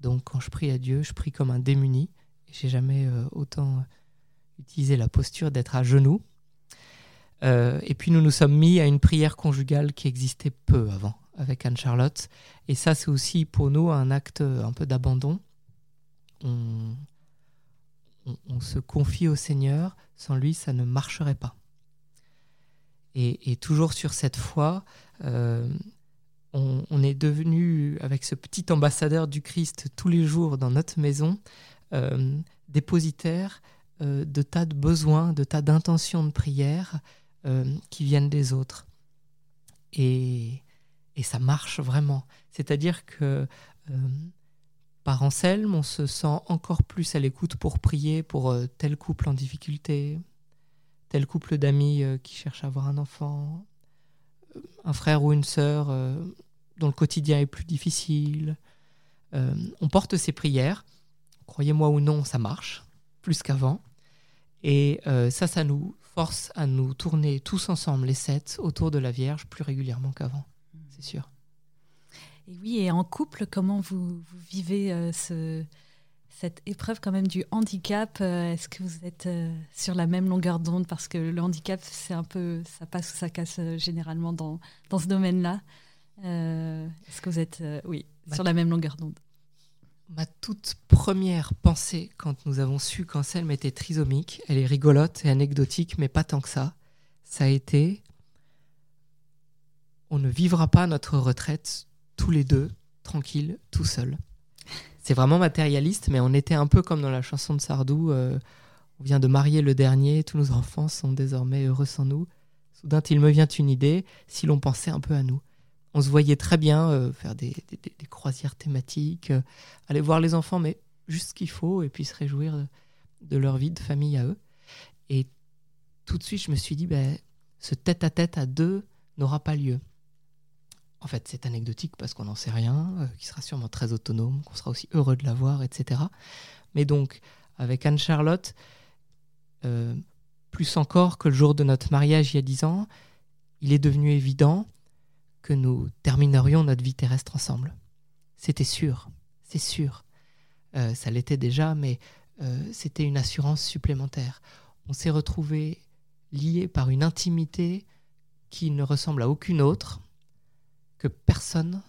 Donc quand je prie à Dieu, je prie comme un démuni. J'ai jamais euh, autant utilisé la posture d'être à genoux. Euh, et puis nous nous sommes mis à une prière conjugale qui existait peu avant avec Anne-Charlotte. Et ça, c'est aussi pour nous un acte un peu d'abandon. On, se confie au Seigneur. Sans lui, ça ne marcherait pas. Et, toujours sur cette foi, euh, on, est devenu, avec ce petit ambassadeur du Christ tous les jours dans notre maison, euh, dépositaire euh, de tas de besoins, de tas d'intentions de prière qui viennent des autres. Et, et ça marche vraiment. C'est-à-dire que par Anselme, on se sent encore plus à l'écoute pour prier pour tel couple en difficulté, tel couple d'amis euh, qui cherchent à avoir un enfant, euh, un frère ou une sœur euh, dont le quotidien est plus difficile. on porte ces prières, croyez-moi ou non, ça marche, plus qu'avant. Et ça, ça nous force à nous tourner tous ensemble, les sept, autour de la Vierge, plus régulièrement qu'avant, c'est sûr. Et oui, et en couple, comment vous, vous vivez ce, cette épreuve quand même du handicap, euh, est-ce que vous êtes euh, sur la même longueur d'onde? Parce que le handicap, c'est un peu, ça passe ou ça casse euh, généralement dans, dans ce domaine-là. est-ce que vous êtes, oui, sur la même longueur d'onde? Ma toute première pensée quand nous avons su qu'Anselme était trisomique, elle est rigolote et anecdotique, mais pas tant que ça, ça a été on ne vivra pas notre retraite tous les deux, tranquilles, tout seuls c'est vraiment matérialiste, mais on était un peu comme dans la chanson de Sardou. Euh, on vient de marier le dernier, tous nos enfants sont désormais heureux sans nous. Soudain, il me vient une idée, si l'on pensait un peu à nous. On se voyait très bien euh, faire des, croisières thématiques, euh, aller voir les enfants, mais juste ce qu'il faut, et puis se réjouir de leur vie de famille à eux. Et tout de suite, je me suis dit, ben, ce tête-à-tête -à, deux n'aura pas lieu. En fait, c'est anecdotique parce qu'on n'en sait rien, euh, qui sera sûrement très autonome, qu'on sera aussi heureux de l'avoir, etc. Mais donc, avec Anne-Charlotte, euh, plus encore que le jour de notre mariage il y a dix ans, il est devenu évident que nous terminerions notre vie terrestre ensemble. C'était sûr, c'est sûr. Euh, ça l'était déjà, mais euh, c'était une assurance supplémentaire. On s'est retrouvés liés par une intimité qui ne ressemble à aucune autre, que personne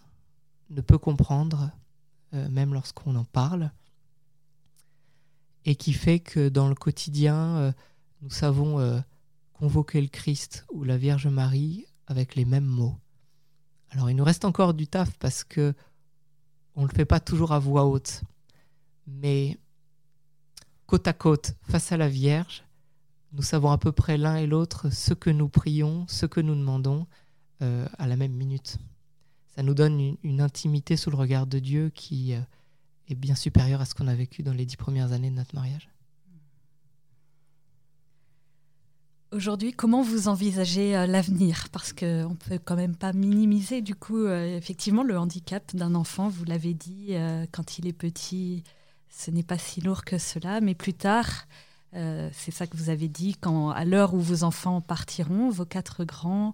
ne peut comprendre, euh, même lorsqu'on en parle, et qui fait que dans le quotidien, nous savons convoquer le Christ ou la Vierge Marie avec les mêmes mots. Alors il nous reste encore du taf parce que on ne le fait pas toujours à voix haute, mais côte à côte, face à la Vierge, nous savons à peu près l'un et l'autre ce que nous prions, ce que nous demandons euh, à la même minute. Ça nous donne une, intimité sous le regard de Dieu qui euh, est bien supérieure à ce qu'on a vécu dans les dix premières années de notre mariage. Aujourd'hui, comment vous envisagez euh, l'avenir? Parce qu'on ne peut quand même pas minimiser, du coup, euh, effectivement, le handicap d'un enfant, vous l'avez dit, quand il est petit, ce n'est pas si lourd que cela, mais plus tard, c'est ça que vous avez dit, quand, à l'heure où vos enfants partiront, vos quatre grands,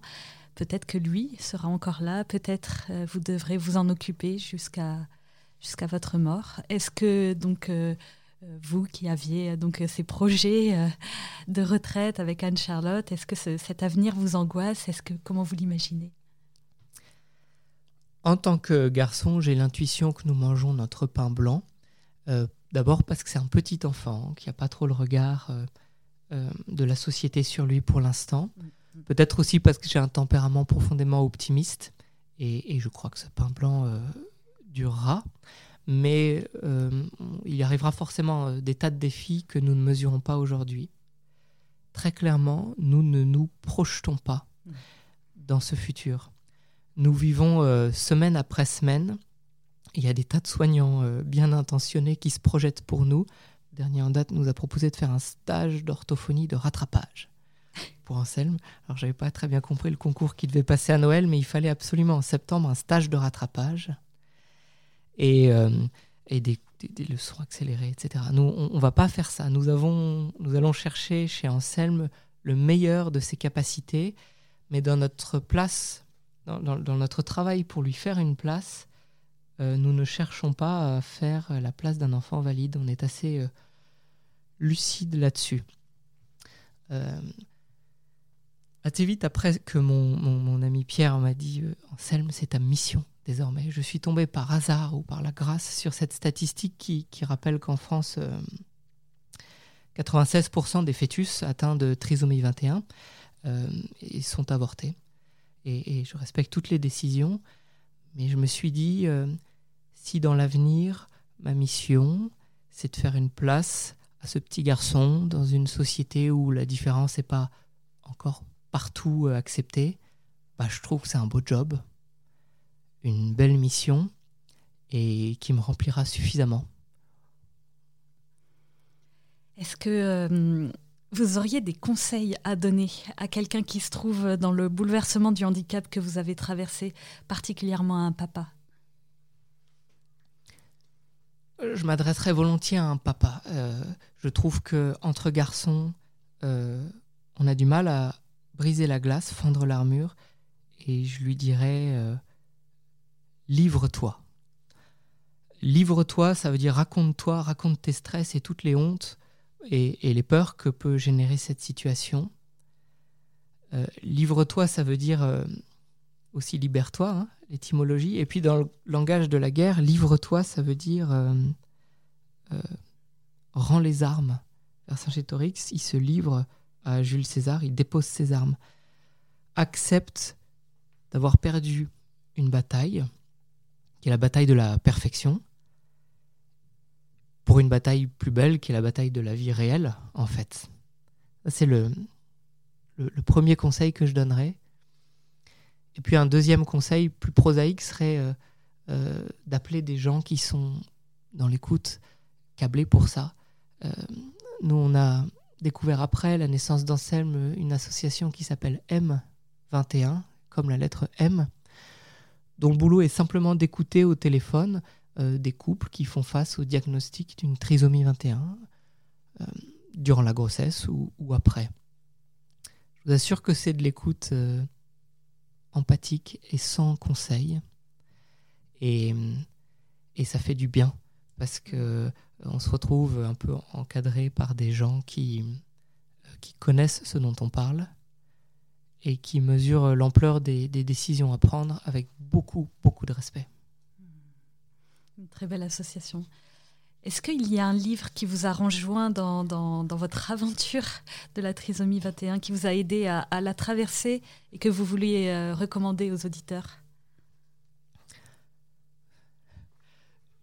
peut-être que lui sera encore là, peut-être vous devrez vous en occuper jusqu'à jusqu'à votre mort. Est-ce que donc euh, vous qui aviez euh, donc euh, ces projets de retraite avec Anne-Charlotte, est-ce que cet avenir vous angoisse? Est-ce que comment vous l'imaginez? En tant que garçon, j'ai l'intuition que nous mangeons notre pain blanc. D'abord parce que c'est un petit enfant qui n'a pas trop le regard de la société sur lui pour l'instant. Mm. Peut-être aussi parce que j'ai un tempérament profondément optimiste et, je crois que ce pain blanc durera mais euh, il y arrivera forcément euh, des tas de défis que nous ne mesurons pas aujourd'hui. Très clairement, nous ne nous projetons pas mm. dans ce futur. Nous vivons euh, semaine après semaine. Il y a des tas de soignants bien intentionnés qui se projettent pour nous. Le dernier en date nous a proposé de faire un stage d'orthophonie de rattrapage pour Anselme. Alors, j'avais pas très bien compris le concours qui devait passer à Noël, mais il fallait absolument en septembre un stage de rattrapage et, euh, et des, leçons accélérées, etc. Nous, on ne va pas faire ça. Nous, avons, nous allons chercher chez Anselme le meilleur de ses capacités, mais dans notre place, dans, notre travail pour lui faire une place, euh, nous ne cherchons pas à faire la place d'un enfant valide. On est assez euh, lucide là-dessus. Assez vite après que mon, mon, ami Pierre m'a dit Anselme, c'est ta mission désormais. Je suis tombé par hasard ou par la grâce sur cette statistique qui, rappelle qu'en France, 96% euh, des fœtus atteints de trisomie 21 euh, sont avortés. Et, je respecte toutes les décisions, mais je me suis dit, euh, si dans l'avenir, ma mission, c'est de faire une place à ce petit garçon dans une société où la différence n'est pas encore partout acceptée, bah, je trouve que c'est un beau job une belle mission et qui me remplira suffisamment. Est-ce que euh, vous auriez des conseils à donner à quelqu'un qui se trouve dans le bouleversement du handicap que vous avez traversé, particulièrement à un papa? Je m'adresserais volontiers à un papa. Euh, je trouve que entre garçons, euh, on a du mal à briser la glace, fendre l'armure, et je lui dirais livre-toi. Livre-toi, ça veut dire raconte-toi, raconte tes stress et toutes les hontes et, les peurs que peut générer cette situation. Euh, livre-toi, ça veut dire euh, aussi libère-toi, hein, l'étymologie. Et puis dans le langage de la guerre, livre-toi, ça veut dire euh, rends les armes. Vercingétorix, il se livre à Jules César, il dépose ses armes. Accepte d'avoir perdu une bataille, qui est la bataille de la perfection, pour une bataille plus belle qui est la bataille de la vie réelle, en fait. C'est le, le, premier conseil que je donnerais. Et puis un deuxième conseil plus prosaïque serait euh, euh, d'appeler des gens qui sont dans l'écoute, câblés pour ça. Euh, nous, on a découvert après la naissance d'Anselme une association qui s'appelle M21, comme la lettre M, dont le boulot est simplement d'écouter au téléphone euh, des couples qui font face au diagnostic d'une trisomie 21 euh, durant la grossesse ou, après. vous assure que c'est de l'écoute euh, empathique et sans conseil. Et, et, ça fait du bien parce que on se retrouve un peu encadré par des gens qui, euh, qui connaissent ce dont on parle et qui mesurent l'ampleur des, décisions à prendre avec beaucoup, beaucoup de respect. Une très belle association. Est-ce qu'il y a un livre qui vous a rejoint dans, dans, dans, votre aventure de la trisomie 21, qui vous a aidé à, à la traverser et que vous vouliez euh, recommander aux auditeurs?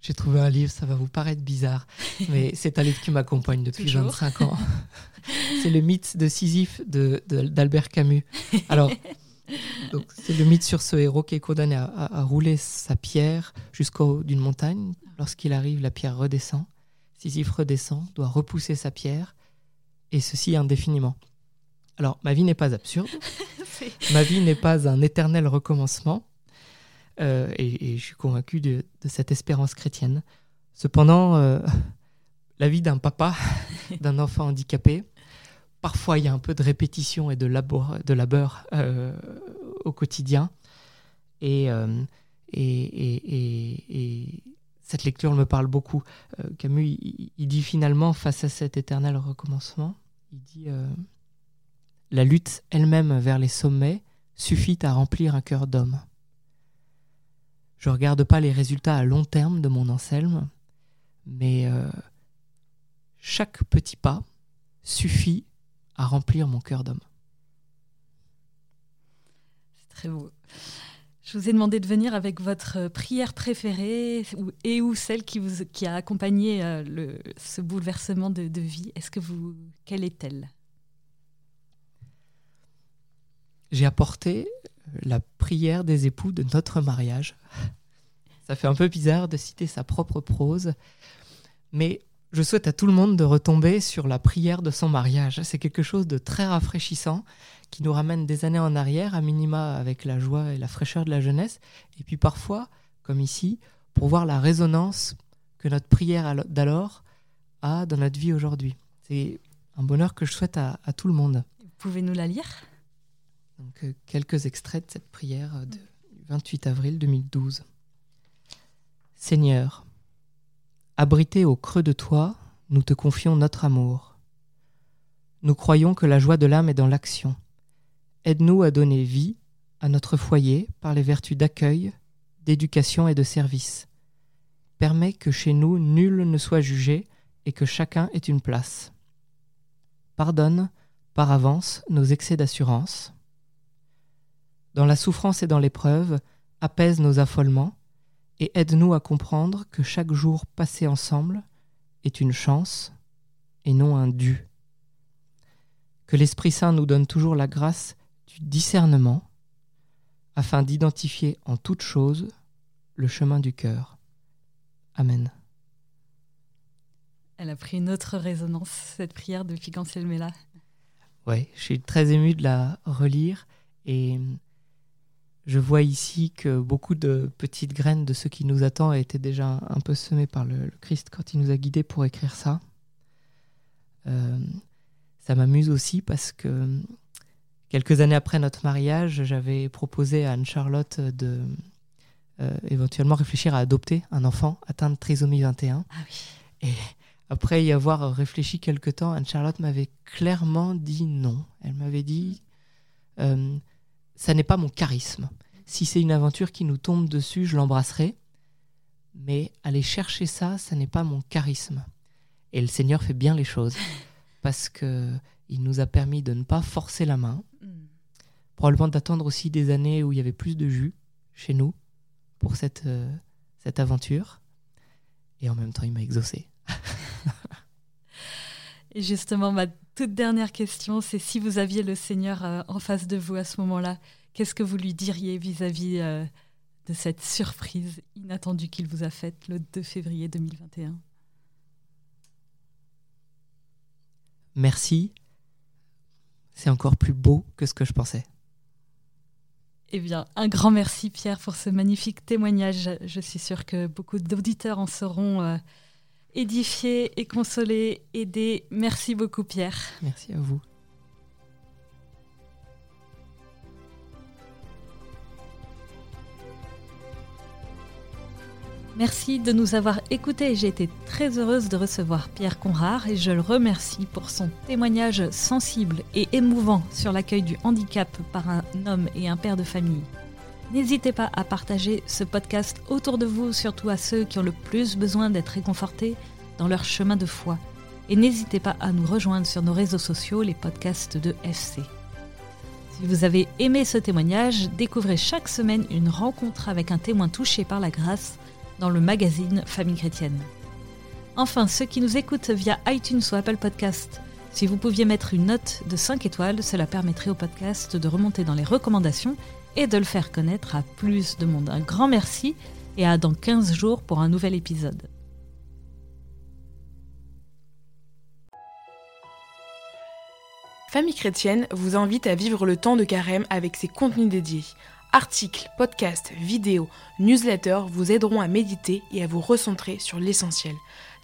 J'ai trouvé un livre, ça va vous paraître bizarre, (laughs) mais c'est un livre qui m'accompagne depuis Toujours. 25 ans. (laughs) c'est le mythe de Sisyphe d'Albert de, Camus. Alors, c'est le mythe sur ce héros qui est condamné à, à, à rouler sa pierre jusqu'au haut d'une montagne. Lorsqu'il arrive, la pierre redescend. Sisyphe redescend, doit repousser sa pierre, et ceci indéfiniment. Alors, ma vie n'est pas absurde. (laughs) ma vie n'est pas un éternel recommencement. Euh, et, et, je suis convaincu de, de, cette espérance chrétienne. Cependant, euh, (laughs) la vie d'un papa, (laughs) d'un enfant handicapé, parfois il y a un peu de répétition et de labeur, de labeur euh, au quotidien. Et, et, et, cette lecture me parle beaucoup. Camus, il, il, dit finalement, face à cet éternel recommencement, il dit La lutte elle-même vers les sommets suffit à remplir un cœur d'homme. Je ne regarde pas les résultats à long terme de mon Anselme, mais euh, chaque petit pas suffit à remplir mon cœur d'homme. C'est très beau. Je vous ai demandé de venir avec votre prière préférée et ou celle qui, vous, qui a accompagné euh, le, ce bouleversement de, de vie. Est-ce que vous, quelle est-elle? J'ai apporté la prière des époux de notre mariage. Ça fait un peu bizarre de citer sa propre prose, mais je souhaite à tout le monde de retomber sur la prière de son mariage. C'est quelque chose de très rafraîchissant qui nous ramène des années en arrière, à minima avec la joie et la fraîcheur de la jeunesse, et puis parfois, comme ici, pour voir la résonance que notre prière d'alors a dans notre vie aujourd'hui. C'est un bonheur que je souhaite à, tout le monde. Pouvez-nous la lire? Euh, quelques extraits de cette prière euh, du 28 avril 2012. Seigneur, abrité au creux de toi, nous te confions notre amour. Nous croyons que la joie de l'âme est dans l'action. Aide-nous à donner vie à notre foyer par les vertus d'accueil, d'éducation et de service. Permets que chez nous nul ne soit jugé et que chacun ait une place. Pardonne par avance nos excès d'assurance dans la souffrance et dans l'épreuve, apaise nos affolements et aide-nous à comprendre que chaque jour passé ensemble est une chance et non un dû. Que l'Esprit Saint nous donne toujours la grâce du discernement afin d'identifier en toute chose le chemin du cœur. Amen. Elle a pris une autre résonance, cette prière de Figanciel Mela. Oui, je suis très ému de la relire et je vois ici que beaucoup de petites graines de ce qui nous attend étaient déjà un peu semées par le, le Christ quand il nous a guidés pour écrire ça. Euh, ça m'amuse aussi parce que quelques années après notre mariage, j'avais proposé à Anne-Charlotte de euh, éventuellement réfléchir à adopter un enfant atteint de trisomie 21. Ah oui. Et après y avoir réfléchi quelque temps, Anne-Charlotte m'avait clairement dit non. Elle m'avait dit... Euh, ça n'est pas mon charisme. Si c'est une aventure qui nous tombe dessus, je l'embrasserai. Mais aller chercher ça, ça n'est pas mon charisme. Et le Seigneur fait bien les choses (laughs) parce que il nous a permis de ne pas forcer la main, mm. probablement d'attendre aussi des années où il y avait plus de jus chez nous pour cette, euh, cette aventure. Et en même temps, il m'a exaucé. (laughs) Et justement, ma toute dernière question, c'est si vous aviez le Seigneur euh, en face de vous à ce moment-là, qu'est-ce que vous lui diriez vis-à-vis euh, de cette surprise inattendue qu'il vous a faite le 2 février 2021 Merci. C'est encore plus beau que ce que je pensais. Eh bien, un grand merci Pierre pour ce magnifique témoignage. Je suis sûre que beaucoup d'auditeurs en seront euh, édifier et consoler, aider. Merci beaucoup Pierre. Merci à vous. Merci de nous avoir écoutés. J'ai été très heureuse de recevoir Pierre Conrard et je le remercie pour son témoignage sensible et émouvant sur l'accueil du handicap par un homme et un père de famille. N'hésitez pas à partager ce podcast autour de vous, surtout à ceux qui ont le plus besoin d'être réconfortés dans leur chemin de foi. Et n'hésitez pas à nous rejoindre sur nos réseaux sociaux, les podcasts de FC. Si vous avez aimé ce témoignage, découvrez chaque semaine une rencontre avec un témoin touché par la grâce dans le magazine Famille chrétienne. Enfin, ceux qui nous écoutent via iTunes ou Apple Podcast, si vous pouviez mettre une note de 5 étoiles, cela permettrait au podcast de remonter dans les recommandations et de le faire connaître à plus de monde. Un grand merci et à dans 15 jours pour un nouvel épisode. Famille chrétienne vous invite à vivre le temps de carême avec ses contenus dédiés. Articles, podcasts, vidéos, newsletters vous aideront à méditer et à vous recentrer sur l'essentiel.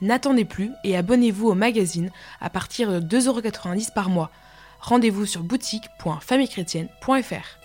N'attendez plus et abonnez-vous au magazine à partir de 2,90€ par mois. Rendez-vous sur boutique.famillechrétienne.fr.